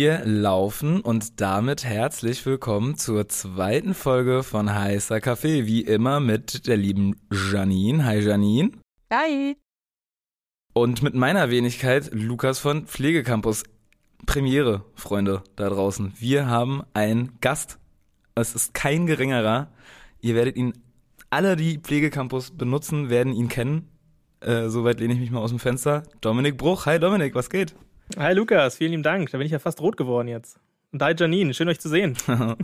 Wir laufen und damit herzlich willkommen zur zweiten Folge von Heißer Kaffee. Wie immer mit der lieben Janine. Hi Janine. Hi. Und mit meiner Wenigkeit Lukas von Pflegecampus. Premiere, Freunde da draußen. Wir haben einen Gast. Es ist kein geringerer. Ihr werdet ihn, alle, die Pflegecampus benutzen, werden ihn kennen. Äh, soweit lehne ich mich mal aus dem Fenster. Dominik Bruch. Hi Dominik, was geht? Hi Lukas, vielen lieben Dank. Da bin ich ja fast rot geworden jetzt. Und hi Janine, schön euch zu sehen.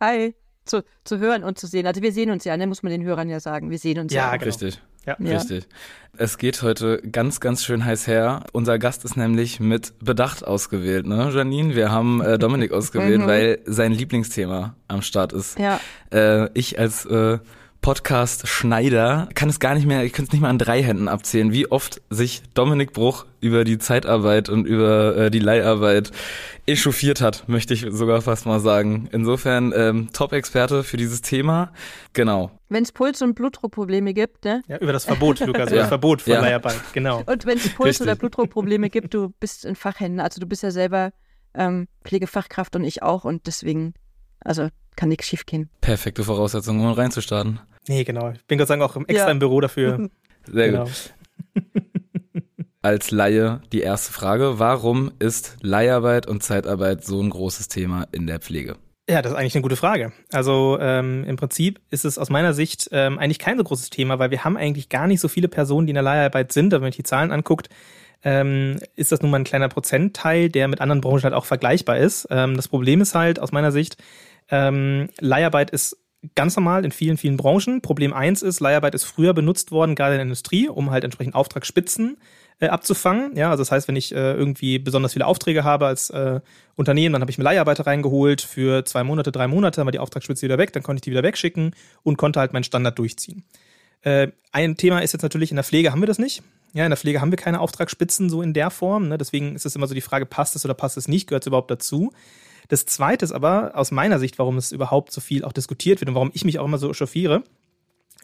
Hi. Zu, zu hören und zu sehen. Also wir sehen uns ja, ne? muss man den Hörern ja sagen. Wir sehen uns ja. Ja, genau. richtig. Ja. Richtig. Es geht heute ganz, ganz schön heiß her. Unser Gast ist nämlich mit Bedacht ausgewählt, ne, Janine? Wir haben äh, Dominik ausgewählt, Mhm. weil sein Lieblingsthema am Start ist. Ja. Äh, ich als äh, Podcast-Schneider kann es gar nicht mehr, ich könnte es nicht mal an drei Händen abzählen, wie oft sich Dominik Bruch über die Zeitarbeit und über äh, die Leiharbeit echauffiert hat, möchte ich sogar fast mal sagen. Insofern ähm, Top-Experte für dieses Thema. Genau. Wenn es Puls- und Blutdruckprobleme gibt, ne? Ja, über das Verbot, Lukas, über Ja. das Verbot von Ja. Leiharbeit, genau. Und wenn es Puls- Richtig. oder Blutdruckprobleme gibt, du bist in Fachhänden. Also du bist ja selber ähm, Pflegefachkraft und ich auch und deswegen, also kann nichts schief gehen. Perfekte Voraussetzung, um reinzustarten. Nee, genau. Ich bin Gott sei Dank auch im extra Ja. im Büro dafür. Sehr genau. gut. Als Laie die erste Frage. Warum ist Leiharbeit und Zeitarbeit so ein großes Thema in der Pflege? Ja, das ist eigentlich eine gute Frage. Also ähm, im Prinzip ist es aus meiner Sicht ähm, eigentlich kein so großes Thema, weil wir haben eigentlich gar nicht so viele Personen, die in der Leiharbeit sind. Aber wenn man sich die Zahlen anguckt, ähm, ist das nun mal ein kleiner Prozentteil, der mit anderen Branchen halt auch vergleichbar ist. Ähm, das Problem ist halt aus meiner Sicht, ähm, Leiharbeit ist ganz normal in vielen, vielen Branchen. Problem eins ist, Leiharbeit ist früher benutzt worden, gerade in der Industrie, um halt entsprechend Auftragsspitzen äh, abzufangen. Ja, also das heißt, wenn ich äh, irgendwie besonders viele Aufträge habe als äh, Unternehmen, dann habe ich mir Leiharbeiter reingeholt für zwei Monate, drei Monate, dann war die Auftragsspitze wieder weg, dann konnte ich die wieder wegschicken und konnte halt meinen Standard durchziehen. Äh, ein Thema ist jetzt natürlich, in der Pflege haben wir das nicht. Ja, in der Pflege haben wir keine Auftragsspitzen so in der Form. Ne? Deswegen ist es immer so die Frage, passt es oder passt es nicht? Gehört es überhaupt dazu? Das Zweite ist aber aus meiner Sicht, warum es überhaupt so viel auch diskutiert wird und warum ich mich auch immer so chauffiere,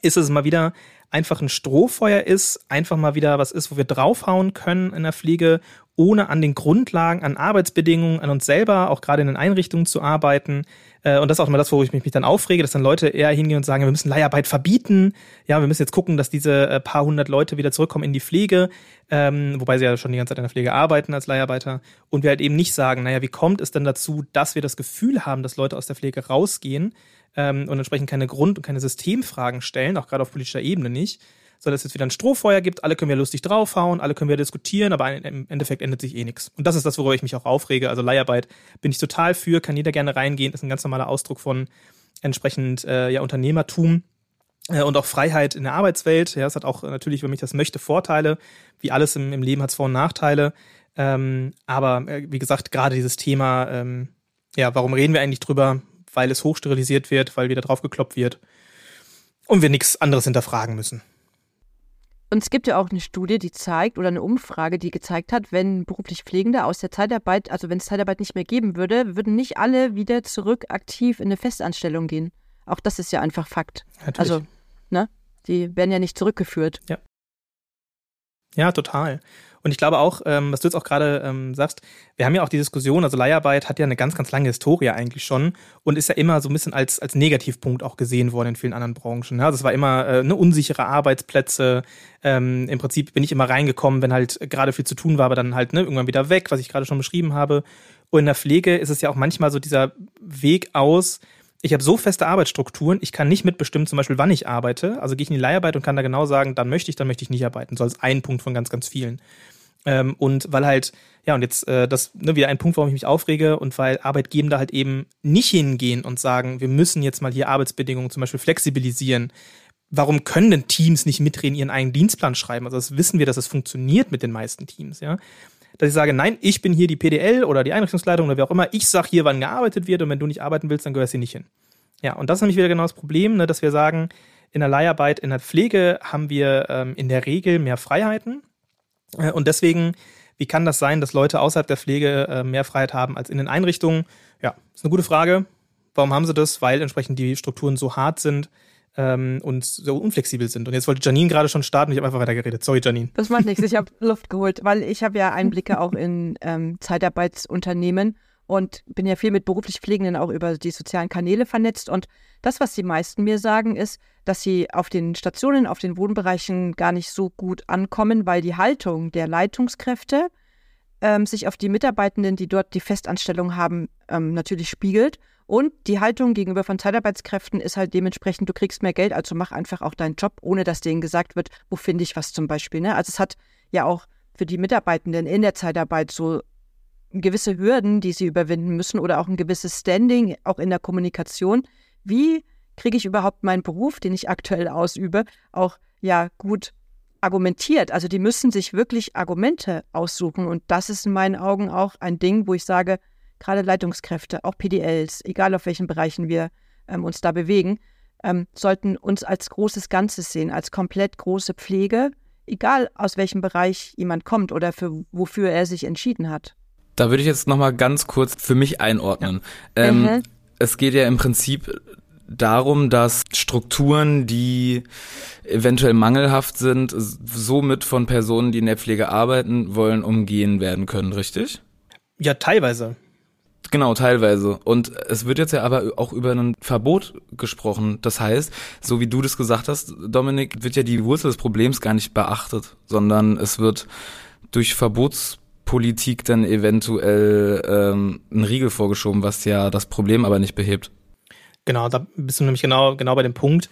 ist es mal wieder einfach ein Strohfeuer ist, einfach mal wieder was ist, wo wir draufhauen können in der Pflege, ohne an den Grundlagen, an Arbeitsbedingungen, an uns selber, auch gerade in den Einrichtungen zu arbeiten. Äh, Und das ist auch immer das, wo ich mich dann aufrege, dass dann Leute eher hingehen und sagen, wir müssen Leiharbeit verbieten. Ja, wir müssen jetzt gucken, dass diese äh, paar hundert Leute wieder zurückkommen in die Pflege, ähm, wobei sie ja schon die ganze Zeit in der Pflege arbeiten als Leiharbeiter. Und wir halt eben nicht sagen, naja, wie kommt es denn dazu, dass wir das Gefühl haben, dass Leute aus der Pflege rausgehen ähm, und entsprechend keine Grund- und keine Systemfragen stellen, auch gerade auf politischer Ebene nicht, sondern es jetzt wieder ein Strohfeuer gibt, alle können wir lustig draufhauen, alle können wir diskutieren, aber im Endeffekt ändert sich eh nichts. Und das ist das, worüber ich mich auch aufrege. Also Leiharbeit bin ich total für, kann jeder gerne reingehen, ist ein ganz normaler Ausdruck von entsprechend äh, ja, Unternehmertum äh, und auch Freiheit in der Arbeitswelt. Ja, es hat auch natürlich, wenn ich das möchte, Vorteile. Wie alles im, im Leben hat es Vor- und Nachteile. Ähm, aber äh, wie gesagt, gerade dieses Thema, ähm, ja, warum reden wir eigentlich drüber? Weil es hochsterilisiert wird, weil wieder drauf gekloppt wird und wir nichts anderes hinterfragen müssen. Und es gibt ja auch eine Studie, die zeigt, oder eine Umfrage, die gezeigt hat, wenn beruflich Pflegende aus der Zeitarbeit, also wenn es Zeitarbeit nicht mehr geben würde, würden nicht alle wieder zurück aktiv in eine Festanstellung gehen. Auch das ist ja einfach Fakt. Natürlich. Also, ne? Die werden ja nicht zurückgeführt. Ja, total. Und ich glaube auch, ähm, was du jetzt auch gerade ähm, sagst, wir haben ja auch die Diskussion, also Leiharbeit hat ja eine ganz, ganz lange Historie eigentlich schon und ist ja immer so ein bisschen als, als Negativpunkt auch gesehen worden in vielen anderen Branchen. Ja, also es war immer äh, eine unsichere Arbeitsplätze. Ähm, Im Prinzip bin ich immer reingekommen, wenn halt gerade viel zu tun war, aber dann halt ne, irgendwann wieder weg, was ich gerade schon beschrieben habe. Und in der Pflege ist es ja auch manchmal so dieser Weg aus, ich habe so feste Arbeitsstrukturen, ich kann nicht mitbestimmen, zum Beispiel, wann ich arbeite. Also gehe ich in die Leiharbeit und kann da genau sagen, dann möchte ich, dann möchte ich nicht arbeiten. So als ein Punkt von ganz, ganz vielen. Ähm, und weil halt, ja, und jetzt äh, das ne, wieder ein Punkt, warum ich mich aufrege und weil Arbeitgeber halt eben nicht hingehen und sagen, wir müssen jetzt mal hier Arbeitsbedingungen zum Beispiel flexibilisieren. Warum können denn Teams nicht mitreden, ihren eigenen Dienstplan schreiben? Also das wissen wir, dass es das funktioniert mit den meisten Teams, ja. Dass ich sage, nein, ich bin hier die PDL oder die Einrichtungsleitung oder wer auch immer, ich sag hier, wann gearbeitet wird und wenn du nicht arbeiten willst, dann gehörst du hier nicht hin. Ja, und das ist nämlich wieder genau das Problem, ne, dass wir sagen, in der Leiharbeit, in der Pflege haben wir ähm, in der Regel mehr Freiheiten. Äh, und deswegen, wie kann das sein, dass Leute außerhalb der Pflege äh, mehr Freiheit haben als in den Einrichtungen? Ja, ist eine gute Frage. Warum haben sie das? Weil entsprechend die Strukturen so hart sind, ähm, und so unflexibel sind. Und jetzt wollte Janine gerade schon starten, ich habe einfach weiter geredet. Sorry, Janine. Das macht nichts, ich habe Luft geholt, weil ich habe ja Einblicke auch in ähm, Zeitarbeitsunternehmen und bin ja viel mit beruflich Pflegenden auch über die sozialen Kanäle vernetzt. Und das, was die meisten mir sagen, ist, dass sie auf den Stationen, auf den Wohnbereichen gar nicht so gut ankommen, weil die Haltung der Leitungskräfte ähm, sich auf die Mitarbeitenden, die dort die Festanstellung haben, ähm, natürlich spiegelt. Und die Haltung gegenüber von Zeitarbeitskräften ist halt dementsprechend, du kriegst mehr Geld, also mach einfach auch deinen Job, ohne dass denen gesagt wird, wo finde ich was zum Beispiel. Ne? Also es hat ja auch für die Mitarbeitenden in der Zeitarbeit so gewisse Hürden, die sie überwinden müssen oder auch ein gewisses Standing, auch in der Kommunikation. Wie kriege ich überhaupt meinen Beruf, den ich aktuell ausübe, auch ja gut argumentiert. Also die müssen sich wirklich Argumente aussuchen. Und das ist in meinen Augen auch ein Ding, wo ich sage, gerade Leitungskräfte, auch PDLs, egal auf welchen Bereichen wir ähm, uns da bewegen, ähm, sollten uns als großes Ganzes sehen, als komplett große Pflege, egal aus welchem Bereich jemand kommt oder für wofür er sich entschieden hat. Da würde ich jetzt nochmal ganz kurz für mich einordnen. Ja. Ähm, mhm. Es geht ja im Prinzip darum, dass Strukturen, die eventuell mangelhaft sind, somit von Personen, die in der Pflege arbeiten wollen, umgehen werden können, richtig? Ja, teilweise. Genau, teilweise. Und es wird jetzt ja aber auch über ein Verbot gesprochen. Das heißt, so wie du das gesagt hast, Dominik, wird ja die Wurzel des Problems gar nicht beachtet, sondern es wird durch Verbotspolitik dann eventuell ähm, ein Riegel vorgeschoben, was ja das Problem aber nicht behebt. Genau, da bist du nämlich genau, genau bei dem Punkt.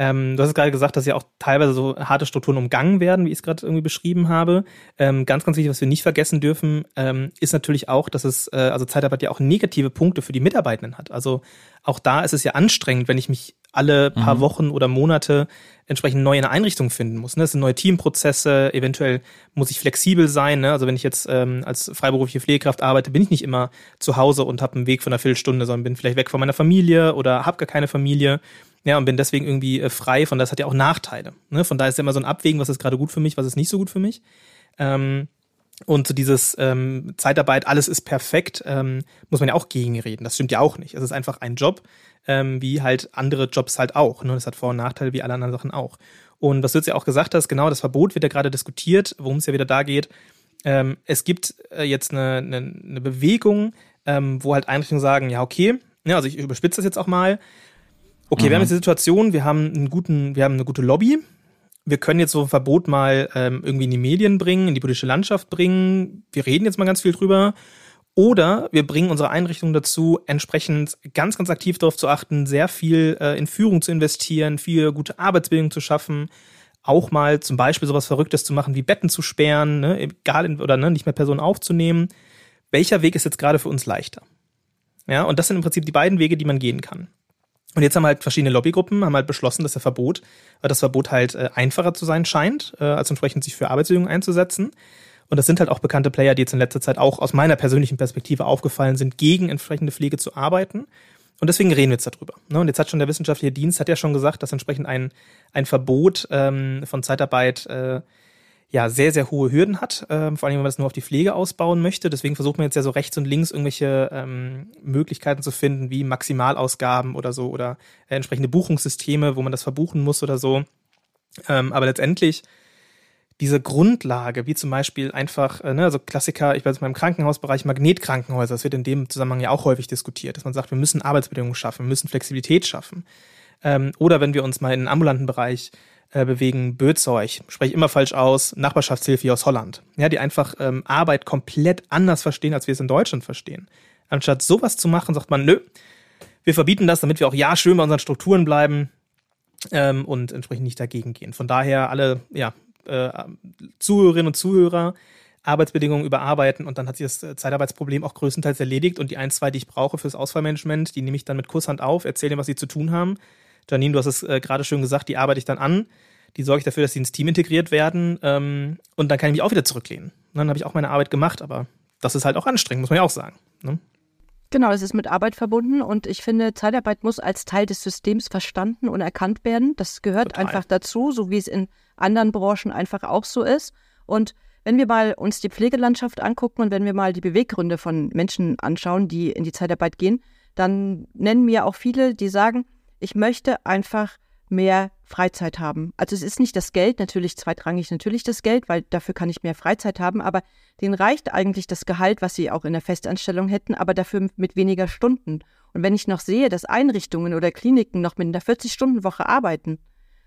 Ähm, du hast gerade gesagt, dass ja auch teilweise so harte Strukturen umgangen werden, wie ich es gerade irgendwie beschrieben habe. Ähm, ganz, ganz wichtig, was wir nicht vergessen dürfen, ähm, ist natürlich auch, dass es, äh, also Zeitarbeit ja auch negative Punkte für die Mitarbeitenden hat. Also auch da ist es ja anstrengend, wenn ich mich alle paar mhm. Wochen oder Monate entsprechend neu in eine Einrichtung finden muss. Ne? Das sind neue Teamprozesse, eventuell muss ich flexibel sein. Ne? Also wenn ich jetzt ähm, als freiberufliche Pflegekraft arbeite, bin ich nicht immer zu Hause und habe einen Weg von einer Viertelstunde, sondern bin vielleicht weg von meiner Familie oder habe gar keine Familie. Ja, und bin deswegen irgendwie äh, frei. Von das hat ja auch Nachteile. Ne? Von daher ist ja immer so ein Abwägen, was ist gerade gut für mich, was ist nicht so gut für mich. Ähm, und so dieses ähm, Zeitarbeit, alles ist perfekt, ähm, muss man ja auch gegenreden. Das stimmt ja auch nicht. Es ist einfach ein Job, ähm, wie halt andere Jobs halt auch. Ne? Das hat Vor- und Nachteile, wie alle anderen Sachen auch. Und was du jetzt ja auch gesagt hast, genau, das Verbot wird ja gerade diskutiert, worum es ja wieder da geht. Ähm, es gibt äh, jetzt eine, eine, eine Bewegung, ähm, wo halt Einrichtungen sagen, ja, okay, ja, also ich überspitze das jetzt auch mal, okay, mhm. wir haben jetzt die Situation, wir haben einen guten, wir haben eine gute Lobby. Wir können jetzt so ein Verbot mal ähm, irgendwie in die Medien bringen, in die politische Landschaft bringen. Wir reden jetzt mal ganz viel drüber. Oder wir bringen unsere Einrichtung dazu, entsprechend ganz, ganz aktiv darauf zu achten, sehr viel äh, in Führung zu investieren, viel gute Arbeitsbildung zu schaffen, auch mal zum Beispiel sowas Verrücktes zu machen, wie Betten zu sperren, ne, egal in, oder ne, nicht mehr Personen aufzunehmen. Welcher Weg ist jetzt gerade für uns leichter? Ja, und das sind im Prinzip die beiden Wege, die man gehen kann. Und jetzt haben halt verschiedene Lobbygruppen haben halt beschlossen, dass der Verbot, weil das Verbot halt äh, einfacher zu sein scheint, äh, als entsprechend sich für Arbeitsbedingungen einzusetzen. Und das sind halt auch bekannte Player, die jetzt in letzter Zeit auch aus meiner persönlichen Perspektive aufgefallen sind, gegen entsprechende Pflege zu arbeiten. Und deswegen reden wir jetzt darüber. Ne? Und jetzt hat schon der wissenschaftliche Dienst hat ja schon gesagt, dass entsprechend ein, ein Verbot ähm, von Zeitarbeit äh, ja sehr, sehr hohe Hürden hat, ähm, vor allem wenn man das nur auf die Pflege ausbauen möchte. Deswegen versucht man jetzt ja so rechts und links irgendwelche ähm, Möglichkeiten zu finden, wie Maximalausgaben oder so oder äh, entsprechende Buchungssysteme, wo man das verbuchen muss oder so. Ähm, aber letztendlich diese Grundlage, wie zum Beispiel einfach, äh, ne, also Klassiker, ich weiß mal im Krankenhausbereich Magnetkrankenhäuser, das wird in dem Zusammenhang ja auch häufig diskutiert, dass man sagt, wir müssen Arbeitsbedingungen schaffen, wir müssen Flexibilität schaffen. Ähm, oder wenn wir uns mal in den ambulanten Bereich äh, bewegen, Bözeug, spreche immer falsch aus, Nachbarschaftshilfe aus Holland, ja, die einfach ähm, Arbeit komplett anders verstehen, als wir es in Deutschland verstehen. Anstatt sowas zu machen, sagt man, nö, wir verbieten das, damit wir auch ja schön bei unseren Strukturen bleiben ähm, und entsprechend nicht dagegen gehen. Von daher alle, ja, äh, Zuhörerinnen und Zuhörer Arbeitsbedingungen überarbeiten und dann hat sich das äh, Zeitarbeitsproblem auch größtenteils erledigt. Und die ein, zwei, die ich brauche fürs Ausfallmanagement, die nehme ich dann mit Kusshand auf, erzähle ihnen, was sie zu tun haben Janine, du hast es äh, gerade schön gesagt, die arbeite ich dann an. Die sorge ich dafür, dass sie ins Team integriert werden. Ähm, und dann kann ich mich auch wieder zurücklehnen. Und dann habe ich auch meine Arbeit gemacht, aber das ist halt auch anstrengend, muss man ja auch sagen. Ne? Genau, das ist mit Arbeit verbunden und ich finde, Zeitarbeit muss als Teil des Systems verstanden und erkannt werden. Das gehört Total. einfach dazu, so wie es in anderen Branchen einfach auch so ist. Und wenn wir mal uns die Pflegelandschaft angucken und wenn wir mal die Beweggründe von Menschen anschauen, die in die Zeitarbeit gehen, dann nennen mir auch viele, die sagen, ich möchte einfach mehr Freizeit haben. Also es ist nicht das Geld, natürlich zweitrangig natürlich das Geld, weil dafür kann ich mehr Freizeit haben, aber denen reicht eigentlich das Gehalt, was sie auch in der Festanstellung hätten, aber dafür mit weniger Stunden. Und wenn ich noch sehe, dass Einrichtungen oder Kliniken noch mit einer 40-Stunden-Woche arbeiten,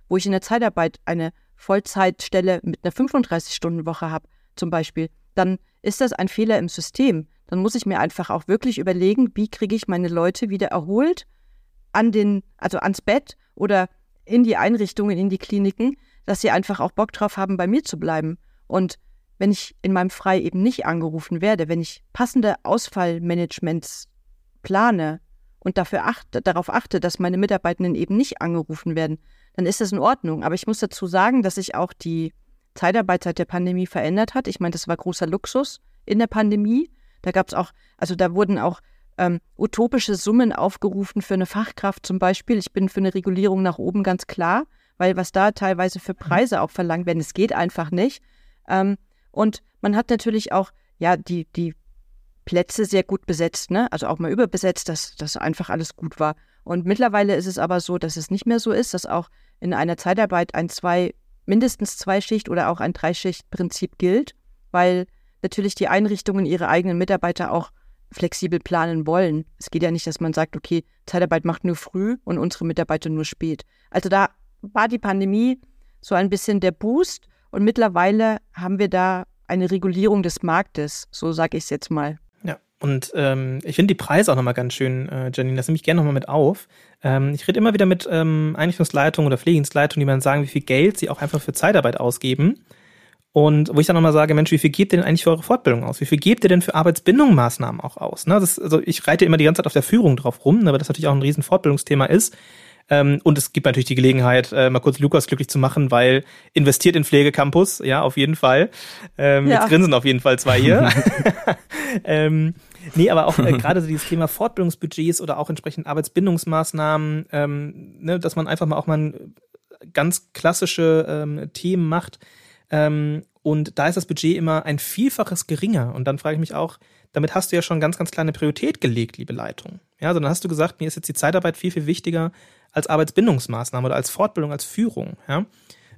wo ich in der Zeitarbeit eine Vollzeitstelle mit einer 35-Stunden-Woche habe, zum Beispiel, dann ist das ein Fehler im System. Dann muss ich mir einfach auch wirklich überlegen, wie kriege ich meine Leute wieder erholt an den, also ans Bett oder in die Einrichtungen, in die Kliniken, dass sie einfach auch Bock drauf haben, bei mir zu bleiben. Und wenn ich in meinem Frei eben nicht angerufen werde, wenn ich passende Ausfallmanagements plane und dafür achte, darauf achte, dass meine Mitarbeitenden eben nicht angerufen werden, dann ist das in Ordnung. Aber ich muss dazu sagen, dass sich auch die Zeitarbeit seit der Pandemie verändert hat. Ich meine, das war großer Luxus in der Pandemie. Da gab es auch, also da wurden auch ähm, utopische Summen aufgerufen für eine Fachkraft zum Beispiel. Ich bin für eine Regulierung nach oben ganz klar, weil was da teilweise für Preise auch verlangt werden, es geht einfach nicht. Ähm, und man hat natürlich auch, ja, die, die Plätze sehr gut besetzt, ne? Also auch mal überbesetzt, dass das einfach alles gut war. Und mittlerweile ist es aber so, dass es nicht mehr so ist, dass auch in einer Zeitarbeit ein zwei, mindestens zwei Schicht oder auch ein Dreischicht-Prinzip gilt, weil natürlich die Einrichtungen ihre eigenen Mitarbeiter auch flexibel planen wollen. Es geht ja nicht, dass man sagt, okay, Zeitarbeit macht nur früh und unsere Mitarbeiter nur spät. Also da war die Pandemie so ein bisschen der Boost und mittlerweile haben wir da eine Regulierung des Marktes, so sage ich es jetzt mal. Ja, und ähm, ich finde die Preise auch nochmal ganz schön, äh, Janine, das nehme ich gerne nochmal mit auf. Ähm, ich rede immer wieder mit ähm, Einrichtungsleitungen oder Pflegedienstleitungen, die mir sagen, wie viel Geld sie auch einfach für Zeitarbeit ausgeben. Und wo ich dann nochmal sage, Mensch, wie viel gebt ihr denn eigentlich für eure Fortbildung aus? Wie viel gebt ihr denn für Arbeitsbindungsmaßnahmen auch aus? Ne? Das, also ich reite immer die ganze Zeit auf der Führung drauf rum, aber das natürlich auch ein riesen Fortbildungsthema ist. Ähm, und es gibt natürlich die Gelegenheit, äh, mal kurz Lukas glücklich zu machen, weil investiert in Pflegecampus, ja, auf jeden Fall. Ähm, ja. Jetzt grinsen auf jeden Fall zwei hier. ähm, nee, aber auch äh, gerade so dieses Thema Fortbildungsbudgets oder auch entsprechend Arbeitsbindungsmaßnahmen, ähm, ne, dass man einfach mal auch mal ganz klassische ähm, Themen macht, ähm, und da ist das Budget immer ein Vielfaches geringer. Und dann frage ich mich auch, damit hast du ja schon ganz, ganz kleine Priorität gelegt, liebe Leitung. Ja, also dann hast du gesagt, mir ist jetzt die Zeitarbeit viel, viel wichtiger als Arbeitsbindungsmaßnahme oder als Fortbildung, als Führung. Ja?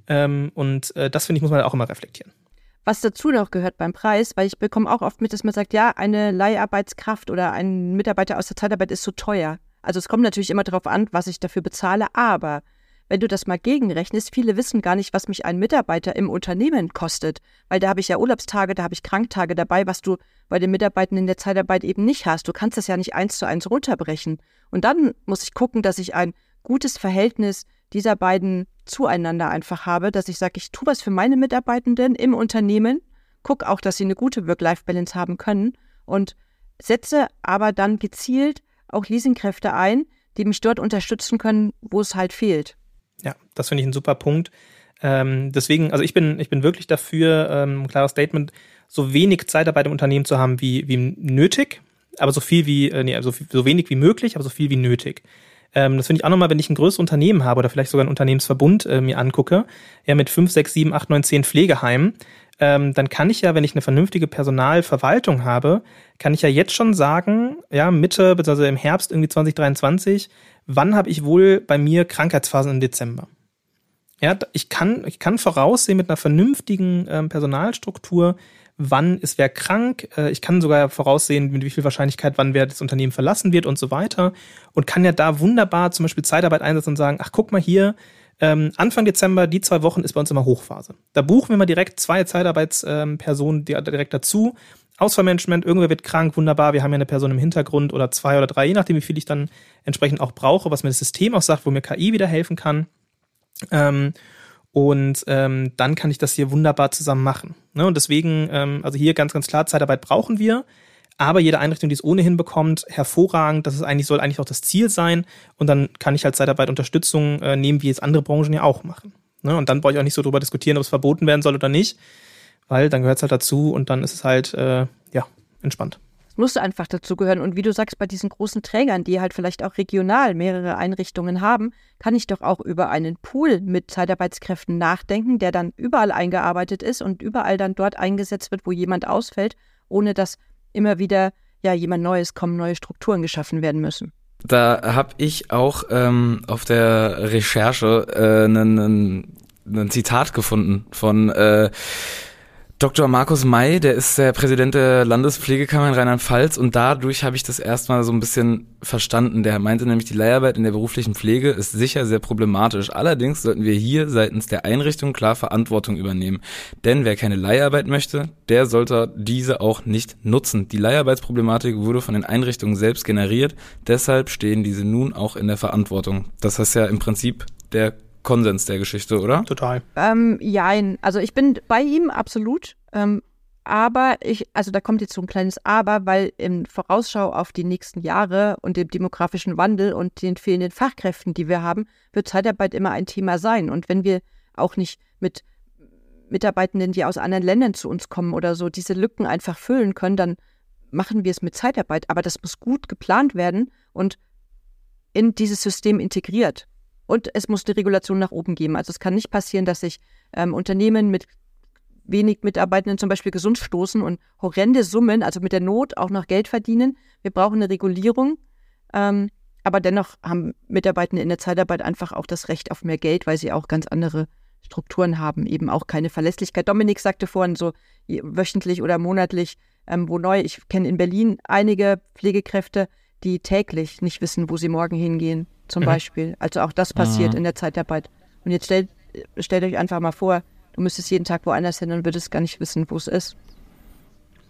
Ähm, und äh, das finde ich, muss man auch immer reflektieren. Was dazu noch gehört beim Preis, weil ich bekomme auch oft mit, dass man sagt, ja, eine Leiharbeitskraft oder ein Mitarbeiter aus der Zeitarbeit ist so teuer. Also es kommt natürlich immer darauf an, was ich dafür bezahle, aber wenn du das mal gegenrechnest, viele wissen gar nicht, was mich ein Mitarbeiter im Unternehmen kostet, weil da habe ich ja Urlaubstage, da habe ich Kranktage dabei, was du bei den Mitarbeitern in der Zeitarbeit eben nicht hast. Du kannst das ja nicht eins zu eins runterbrechen. Und dann muss ich gucken, dass ich ein gutes Verhältnis dieser beiden zueinander einfach habe, dass ich sage, ich tue was für meine Mitarbeitenden im Unternehmen, gucke auch, dass sie eine gute Work-Life-Balance haben können und setze aber dann gezielt auch Leasingkräfte ein, die mich dort unterstützen können, wo es halt fehlt. Ja, das finde ich ein super Punkt. Ähm, deswegen, also ich bin, ich bin wirklich dafür, ähm, ein klares Statement, so wenig Zeitarbeit im Unternehmen zu haben wie, wie nötig, aber so viel wie, äh, nee, also so wenig wie möglich, aber so viel wie nötig. Ähm, das finde ich auch nochmal, wenn ich ein größeres Unternehmen habe oder vielleicht sogar ein Unternehmensverbund äh, mir angucke, ja, mit fünf, sechs, sieben, acht, neun, zehn Pflegeheimen, ähm, dann kann ich ja, wenn ich eine vernünftige Personalverwaltung habe, kann ich ja jetzt schon sagen, ja, Mitte, beziehungsweise im Herbst irgendwie 2023, wann habe ich wohl bei mir Krankheitsphasen im Dezember? Ja, ich kann, ich kann voraussehen mit einer vernünftigen ähm, Personalstruktur, wann ist wer krank. Äh, ich kann sogar voraussehen, mit wie viel Wahrscheinlichkeit, wann wer das Unternehmen verlassen wird und so weiter. Und kann ja da wunderbar zum Beispiel Zeitarbeit einsetzen und sagen, ach guck mal hier, ähm, Anfang Dezember, die zwei Wochen ist bei uns immer Hochphase. Da buchen wir mal direkt zwei Zeitarbeitspersonen ähm, direkt dazu Ausfallmanagement, irgendwer wird krank, wunderbar, wir haben ja eine Person im Hintergrund oder zwei oder drei, je nachdem, wie viel ich dann entsprechend auch brauche, was mir das System auch sagt, wo mir KI wieder helfen kann. Ähm, und ähm, dann kann ich das hier wunderbar zusammen machen. Ne? Und deswegen, ähm, also hier ganz, ganz klar, Zeitarbeit brauchen wir. Aber jede Einrichtung, die es ohnehin bekommt, hervorragend. Das ist eigentlich, soll eigentlich auch das Ziel sein. Und dann kann ich halt Zeitarbeit Unterstützung äh, nehmen, wie es andere Branchen ja auch machen. Ne? Und dann brauche ich auch nicht so drüber diskutieren, ob es verboten werden soll oder nicht weil dann gehört es halt dazu und dann ist es halt, äh, ja, entspannt. Es muss einfach dazu gehören. Und wie du sagst, bei diesen großen Trägern, die halt vielleicht auch regional mehrere Einrichtungen haben, kann ich doch auch über einen Pool mit Zeitarbeitskräften nachdenken, der dann überall eingearbeitet ist und überall dann dort eingesetzt wird, wo jemand ausfällt, ohne dass immer wieder ja jemand Neues kommen, neue Strukturen geschaffen werden müssen. da habe ich auch ähm, auf der Recherche äh, ein Zitat gefunden von äh, Dr. Markus May, der ist der Präsident der Landespflegekammer in Rheinland-Pfalz und dadurch habe ich das erstmal so ein bisschen verstanden. Der meinte nämlich, die Leiharbeit in der beruflichen Pflege ist sicher sehr problematisch. Allerdings sollten wir hier seitens der Einrichtung klar Verantwortung übernehmen. Denn wer keine Leiharbeit möchte, der sollte diese auch nicht nutzen. Die Leiharbeitsproblematik wurde von den Einrichtungen selbst generiert. Deshalb stehen diese nun auch in der Verantwortung. Das heißt ja im Prinzip der Konsens der Geschichte, oder? Total. Ähm, jein. Also ich bin bei ihm absolut. Ähm, aber ich, also da kommt jetzt so ein kleines Aber, weil in Vorausschau auf die nächsten Jahre und dem demografischen Wandel und den fehlenden Fachkräften, die wir haben, wird Zeitarbeit immer ein Thema sein. Und wenn wir auch nicht mit Mitarbeitenden, die aus anderen Ländern zu uns kommen oder so, diese Lücken einfach füllen können, dann machen wir es mit Zeitarbeit. Aber das muss gut geplant werden und in dieses System integriert. Und es muss eine Regulation nach oben geben. Also es kann nicht passieren, dass sich ähm, Unternehmen mit wenig Mitarbeitenden zum Beispiel gesund stoßen und horrende Summen, also mit der Not auch noch Geld verdienen. Wir brauchen eine Regulierung. Ähm, aber dennoch haben Mitarbeitende in der Zeitarbeit einfach auch das Recht auf mehr Geld, weil sie auch ganz andere Strukturen haben, eben auch keine Verlässlichkeit. Dominik sagte vorhin so wöchentlich oder monatlich, ähm, wo neu. Ich kenne in Berlin einige Pflegekräfte, die täglich nicht wissen, wo sie morgen hingehen zum mhm. Beispiel. Also auch das passiert mhm. in der Zeitarbeit. Und jetzt stellt, stellt euch einfach mal vor, du müsstest jeden Tag woanders hin und würdest gar nicht wissen, wo es ist.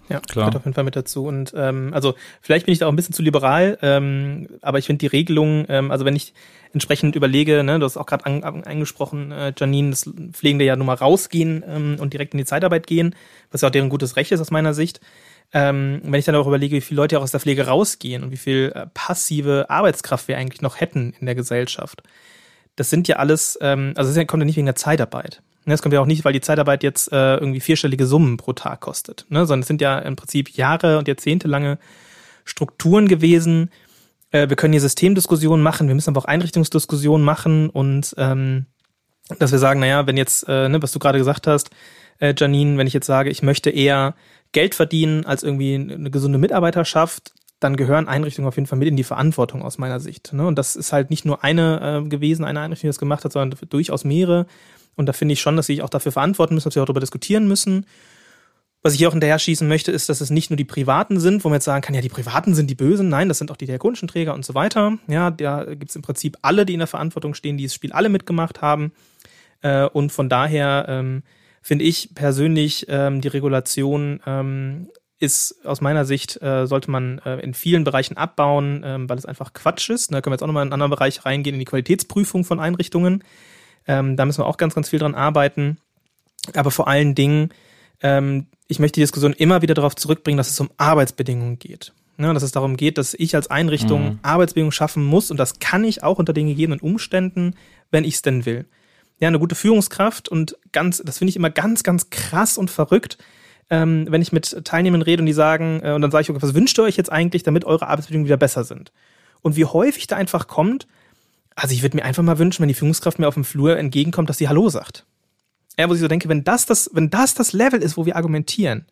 Ja, klar. Gehört auf jeden Fall mit dazu. Und ähm, also vielleicht bin ich da auch ein bisschen zu liberal, ähm, aber ich finde die Regelung, ähm, also wenn ich entsprechend überlege, ne, du hast auch gerade an, an, angesprochen, äh, Janine, das Pflegende ja nun mal rausgehen ähm, und direkt in die Zeitarbeit gehen, was ja auch deren gutes Recht ist aus meiner Sicht. Ähm, wenn ich dann auch überlege, wie viele Leute auch aus der Pflege rausgehen und wie viel äh, passive Arbeitskraft wir eigentlich noch hätten in der Gesellschaft. Das sind ja alles, ähm, also das kommt ja nicht wegen der Zeitarbeit. Ne, das kommt ja auch nicht, weil die Zeitarbeit jetzt äh, irgendwie vierstellige Summen pro Tag kostet, ne? sondern es sind ja im Prinzip Jahre und jahrzehntelange Strukturen gewesen. Äh, wir können hier Systemdiskussionen machen, wir müssen aber auch Einrichtungsdiskussionen machen und ähm, dass wir sagen, naja, wenn jetzt, äh, ne, was du gerade gesagt hast, äh, Janine, wenn ich jetzt sage, ich möchte eher Geld verdienen als irgendwie eine gesunde Mitarbeiterschaft, dann gehören Einrichtungen auf jeden Fall mit in die Verantwortung aus meiner Sicht. Ne? Und das ist halt nicht nur eine äh, gewesen, eine Einrichtung, die das gemacht hat, sondern durchaus mehrere. Und da finde ich schon, dass sie sich auch dafür verantworten müssen, dass wir auch darüber diskutieren müssen. Was ich hier auch hinterher schießen möchte, ist, dass es nicht nur die Privaten sind, wo man jetzt sagen kann, ja, die Privaten sind die Bösen. Nein, das sind auch die diakonischen Träger und so weiter. Ja, da gibt es im Prinzip alle, die in der Verantwortung stehen, die das Spiel alle mitgemacht haben. Äh, und von daher ähm, finde ich persönlich ähm, die Regulation ähm, ist aus meiner Sicht, äh, sollte man äh, in vielen Bereichen abbauen, ähm, weil es einfach Quatsch ist. Da können wir jetzt auch nochmal in einen anderen Bereich reingehen, in die Qualitätsprüfung von Einrichtungen. Ähm, da müssen wir auch ganz, ganz viel dran arbeiten. Aber vor allen Dingen, ähm, ich möchte die Diskussion immer wieder darauf zurückbringen, dass es um Arbeitsbedingungen geht. Ja, dass es darum geht, dass ich als Einrichtung mhm. Arbeitsbedingungen schaffen muss und das kann ich auch unter den gegebenen Umständen, wenn ich es denn will ja, eine gute Führungskraft und ganz, das finde ich immer ganz, ganz krass und verrückt, ähm, wenn ich mit Teilnehmern rede und die sagen, äh, und dann sage ich, okay, was wünscht ihr euch jetzt eigentlich, damit eure Arbeitsbedingungen wieder besser sind? Und wie häufig da einfach kommt, also ich würde mir einfach mal wünschen, wenn die Führungskraft mir auf dem Flur entgegenkommt, dass sie Hallo sagt. Ja, wo ich so denke, wenn das das, wenn das das Level ist, wo wir argumentieren,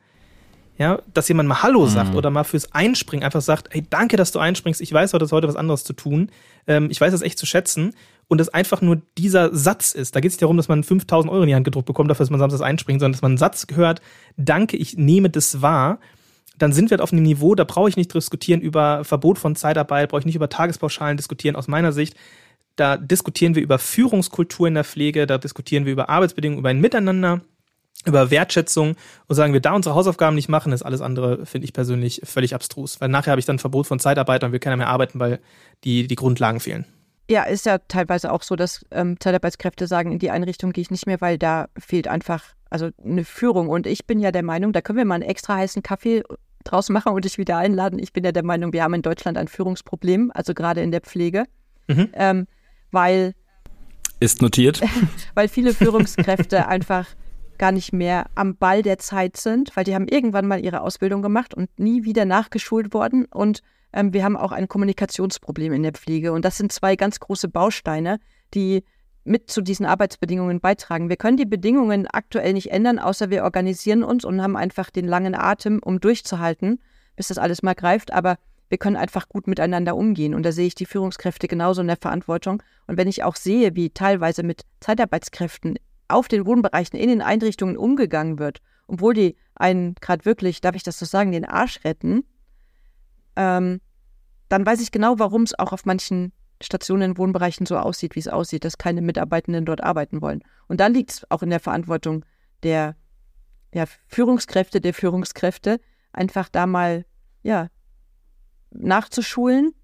ja, dass jemand mal Hallo sagt mhm. oder mal fürs Einspringen einfach sagt, hey, danke, dass du einspringst, ich weiß heute, ist heute was anderes zu tun, ähm, ich weiß das echt zu schätzen und es einfach nur dieser Satz ist. Da geht es nicht darum, dass man 5000 Euro in die Hand gedruckt bekommt, dafür, dass man samstags einspringt, sondern dass man einen Satz hört, danke, ich nehme das wahr, dann sind wir halt auf einem Niveau, da brauche ich nicht diskutieren über Verbot von Zeitarbeit, brauche ich nicht über Tagespauschalen diskutieren, aus meiner Sicht. Da diskutieren wir über Führungskultur in der Pflege, da diskutieren wir über Arbeitsbedingungen, über ein Miteinander über Wertschätzung und sagen wir da unsere Hausaufgaben nicht machen, ist alles andere, finde ich persönlich völlig abstrus. Weil nachher habe ich dann Verbot von Zeitarbeit und will keiner mehr arbeiten, weil die, die Grundlagen fehlen. Ja, ist ja teilweise auch so, dass ähm, Zeitarbeitskräfte sagen, in die Einrichtung gehe ich nicht mehr, weil da fehlt einfach also eine Führung. Und ich bin ja der Meinung, da können wir mal einen extra heißen Kaffee draus machen und dich wieder einladen. Ich bin ja der Meinung, wir haben in Deutschland ein Führungsproblem, also gerade in der Pflege, mhm. ähm, weil ist notiert, weil viele Führungskräfte einfach gar nicht mehr am Ball der Zeit sind, weil die haben irgendwann mal ihre Ausbildung gemacht und nie wieder nachgeschult worden. Und ähm, wir haben auch ein Kommunikationsproblem in der Pflege. Und das sind zwei ganz große Bausteine, die mit zu diesen Arbeitsbedingungen beitragen. Wir können die Bedingungen aktuell nicht ändern, außer wir organisieren uns und haben einfach den langen Atem, um durchzuhalten, bis das alles mal greift. Aber wir können einfach gut miteinander umgehen. Und da sehe ich die Führungskräfte genauso in der Verantwortung. Und wenn ich auch sehe, wie teilweise mit Zeitarbeitskräften auf den Wohnbereichen in den Einrichtungen umgegangen wird, obwohl die einen gerade wirklich, darf ich das so sagen, den Arsch retten, ähm, dann weiß ich genau, warum es auch auf manchen Stationen in Wohnbereichen so aussieht, wie es aussieht, dass keine Mitarbeitenden dort arbeiten wollen. Und da liegt es auch in der Verantwortung der ja, Führungskräfte, der Führungskräfte, einfach da mal ja, nachzuschulen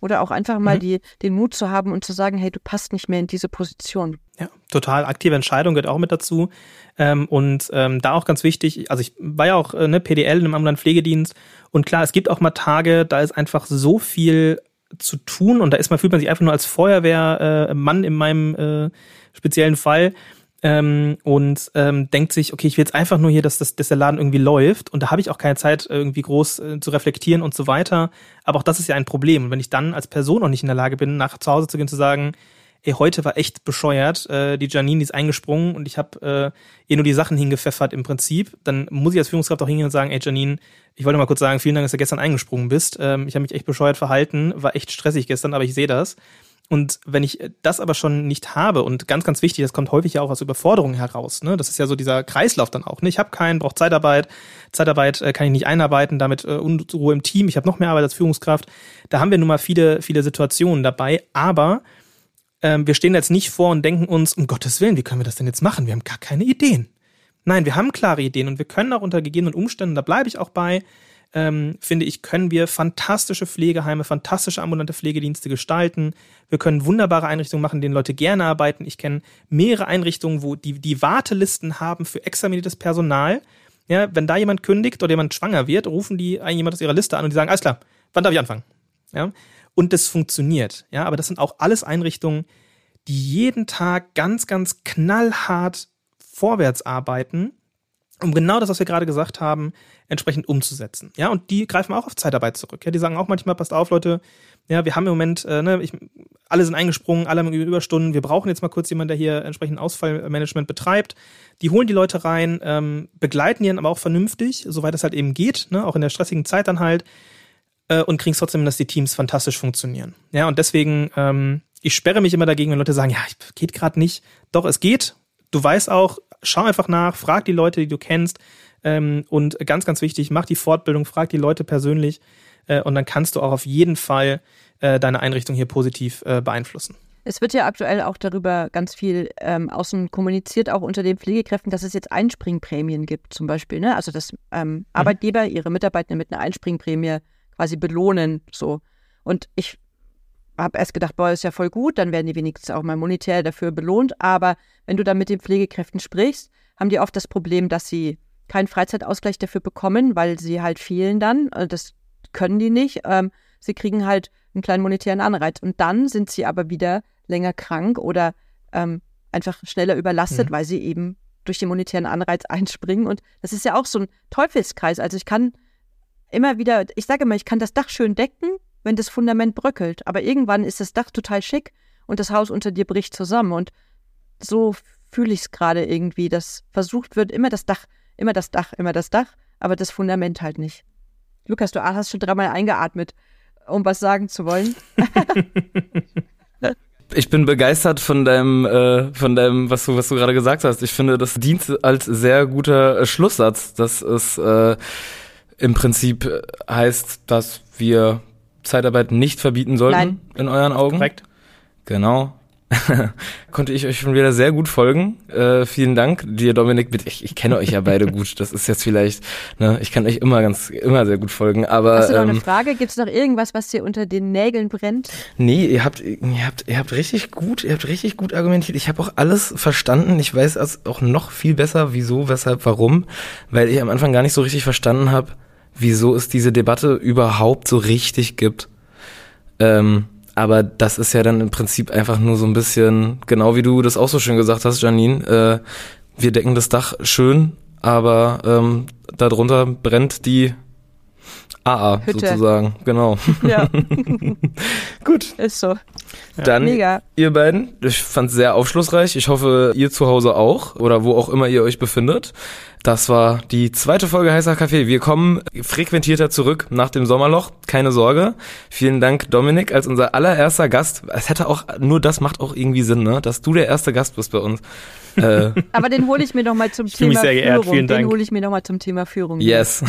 oder auch einfach mal mhm. die, den Mut zu haben und zu sagen, hey, du passt nicht mehr in diese Position. Ja, total. Aktive Entscheidung gehört auch mit dazu. Ähm, und ähm, da auch ganz wichtig, also ich war ja auch äh, ne, PDL im ambulanten Pflegedienst und klar, es gibt auch mal Tage, da ist einfach so viel zu tun und da ist man, fühlt man sich einfach nur als Feuerwehrmann äh, in meinem äh, speziellen Fall ähm, und ähm, denkt sich, okay, ich will jetzt einfach nur hier, dass, das, dass der Laden irgendwie läuft und da habe ich auch keine Zeit, irgendwie groß äh, zu reflektieren und so weiter. Aber auch das ist ja ein Problem. Und wenn ich dann als Person auch nicht in der Lage bin, nach zu Hause zu gehen, zu sagen, ey, heute war echt bescheuert, äh, die Janine die ist eingesprungen und ich habe äh, ihr nur die Sachen hingepfeffert im Prinzip, dann muss ich als Führungskraft auch hingehen und sagen, ey Janine, ich wollte mal kurz sagen, vielen Dank, dass du gestern eingesprungen bist. Ähm, ich habe mich echt bescheuert verhalten, war echt stressig gestern, aber ich sehe das. Und wenn ich das aber schon nicht habe, und ganz, ganz wichtig, das kommt häufig ja auch aus Überforderung heraus, ne? Das ist ja so dieser Kreislauf dann auch. Ne? Ich habe keinen, brauche Zeitarbeit, Zeitarbeit äh, kann ich nicht einarbeiten, damit äh, Unruhe im Team, ich habe noch mehr Arbeit als Führungskraft. Da haben wir nun mal viele, viele Situationen dabei, aber ähm, wir stehen jetzt nicht vor und denken uns, um Gottes Willen, wie können wir das denn jetzt machen? Wir haben gar keine Ideen. Nein, wir haben klare Ideen und wir können auch unter gegebenen Umständen, da bleibe ich auch bei, ähm, finde ich, können wir fantastische Pflegeheime, fantastische ambulante Pflegedienste gestalten. Wir können wunderbare Einrichtungen machen, in denen Leute gerne arbeiten. Ich kenne mehrere Einrichtungen, wo die, die Wartelisten haben für examiniertes Personal. Ja, wenn da jemand kündigt oder jemand schwanger wird, rufen die jemand aus ihrer Liste an und die sagen, alles klar, wann darf ich anfangen? Ja, und das funktioniert. Ja, aber das sind auch alles Einrichtungen, die jeden Tag ganz, ganz knallhart vorwärts arbeiten um genau das, was wir gerade gesagt haben, entsprechend umzusetzen. Ja, und die greifen auch auf Zeitarbeit zurück. Ja, die sagen auch manchmal, passt auf, Leute, ja, wir haben im Moment, äh, ne, ich, alle sind eingesprungen, alle haben Überstunden, wir brauchen jetzt mal kurz jemanden, der hier entsprechend Ausfallmanagement betreibt. Die holen die Leute rein, ähm, begleiten dann aber auch vernünftig, soweit es halt eben geht, ne, auch in der stressigen Zeit dann halt, äh, und kriegen es trotzdem, dass die Teams fantastisch funktionieren. Ja, und deswegen, ähm, ich sperre mich immer dagegen, wenn Leute sagen, ja, geht gerade nicht. Doch, es geht. Du weißt auch, schau einfach nach, frag die Leute, die du kennst. Ähm, und ganz, ganz wichtig, mach die Fortbildung, frag die Leute persönlich. Äh, und dann kannst du auch auf jeden Fall äh, deine Einrichtung hier positiv äh, beeinflussen. Es wird ja aktuell auch darüber ganz viel ähm, außen kommuniziert, auch unter den Pflegekräften, dass es jetzt Einspringprämien gibt, zum Beispiel. Ne? Also, dass ähm, mhm. Arbeitgeber ihre Mitarbeiter mit einer Einspringprämie quasi belohnen. So. Und ich habe erst gedacht, boah, ist ja voll gut, dann werden die wenigstens auch mal monetär dafür belohnt. Aber wenn du dann mit den Pflegekräften sprichst, haben die oft das Problem, dass sie keinen Freizeitausgleich dafür bekommen, weil sie halt fehlen dann. Also das können die nicht. Ähm, sie kriegen halt einen kleinen monetären Anreiz. Und dann sind sie aber wieder länger krank oder ähm, einfach schneller überlastet, mhm. weil sie eben durch den monetären Anreiz einspringen. Und das ist ja auch so ein Teufelskreis. Also ich kann immer wieder, ich sage immer, ich kann das Dach schön decken, wenn das Fundament bröckelt. Aber irgendwann ist das Dach total schick und das Haus unter dir bricht zusammen. Und so fühle ich es gerade irgendwie, dass versucht wird, immer das Dach, immer das Dach, immer das Dach, aber das Fundament halt nicht. Lukas, du hast schon dreimal eingeatmet, um was sagen zu wollen. Ich bin begeistert von deinem, äh, von deinem, was du, was du gerade gesagt hast. Ich finde, das dient als sehr guter äh, Schlusssatz, dass es äh, im Prinzip äh, heißt, dass wir Zeitarbeit nicht verbieten sollten Nein. in euren Augen. Korrekt. Genau. Konnte ich euch schon wieder sehr gut folgen. Äh, vielen Dank dir, Dominik. Ich, ich kenne euch ja beide gut. Das ist jetzt vielleicht, ne, ich kann euch immer ganz, immer sehr gut folgen. Aber hast du noch ähm, eine Frage? Gibt es noch irgendwas, was dir unter den Nägeln brennt? Nee, ihr habt, ihr habt, ihr habt richtig gut, ihr habt richtig gut argumentiert. Ich habe auch alles verstanden. Ich weiß auch noch viel besser, wieso, weshalb, warum, weil ich am Anfang gar nicht so richtig verstanden habe wieso es diese Debatte überhaupt so richtig gibt. Ähm, aber das ist ja dann im Prinzip einfach nur so ein bisschen, genau wie du das auch so schön gesagt hast, Janine, äh, wir decken das Dach schön, aber ähm, darunter brennt die AA Hütte. sozusagen, genau. Ja. Gut. Ist so. Dann Mega. ihr beiden, ich fand es sehr aufschlussreich. Ich hoffe, ihr zu Hause auch oder wo auch immer ihr euch befindet. Das war die zweite Folge Heißer Kaffee. Wir kommen frequentierter zurück nach dem Sommerloch. Keine Sorge. Vielen Dank, Dominik, als unser allererster Gast. Es hätte auch, nur das macht auch irgendwie Sinn, ne? Dass du der erste Gast bist bei uns. Äh, Aber den hole ich mir nochmal zum ich Thema mich sehr geehrt. Führung. Vielen Dank. Den hole ich mir nochmal zum Thema Führung. Yes.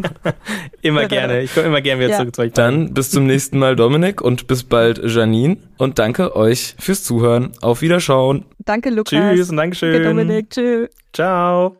immer gerne. Ich komme immer gerne wieder ja. zurück zu euch. Dann bis zum nächsten Mal, Dominik, und bis bald, Janine. Und danke euch fürs Zuhören. Auf Wiederschauen. Danke, Lukas. Tschüss und Dankeschön. Danke, Dominik. Tschüss. Ciao.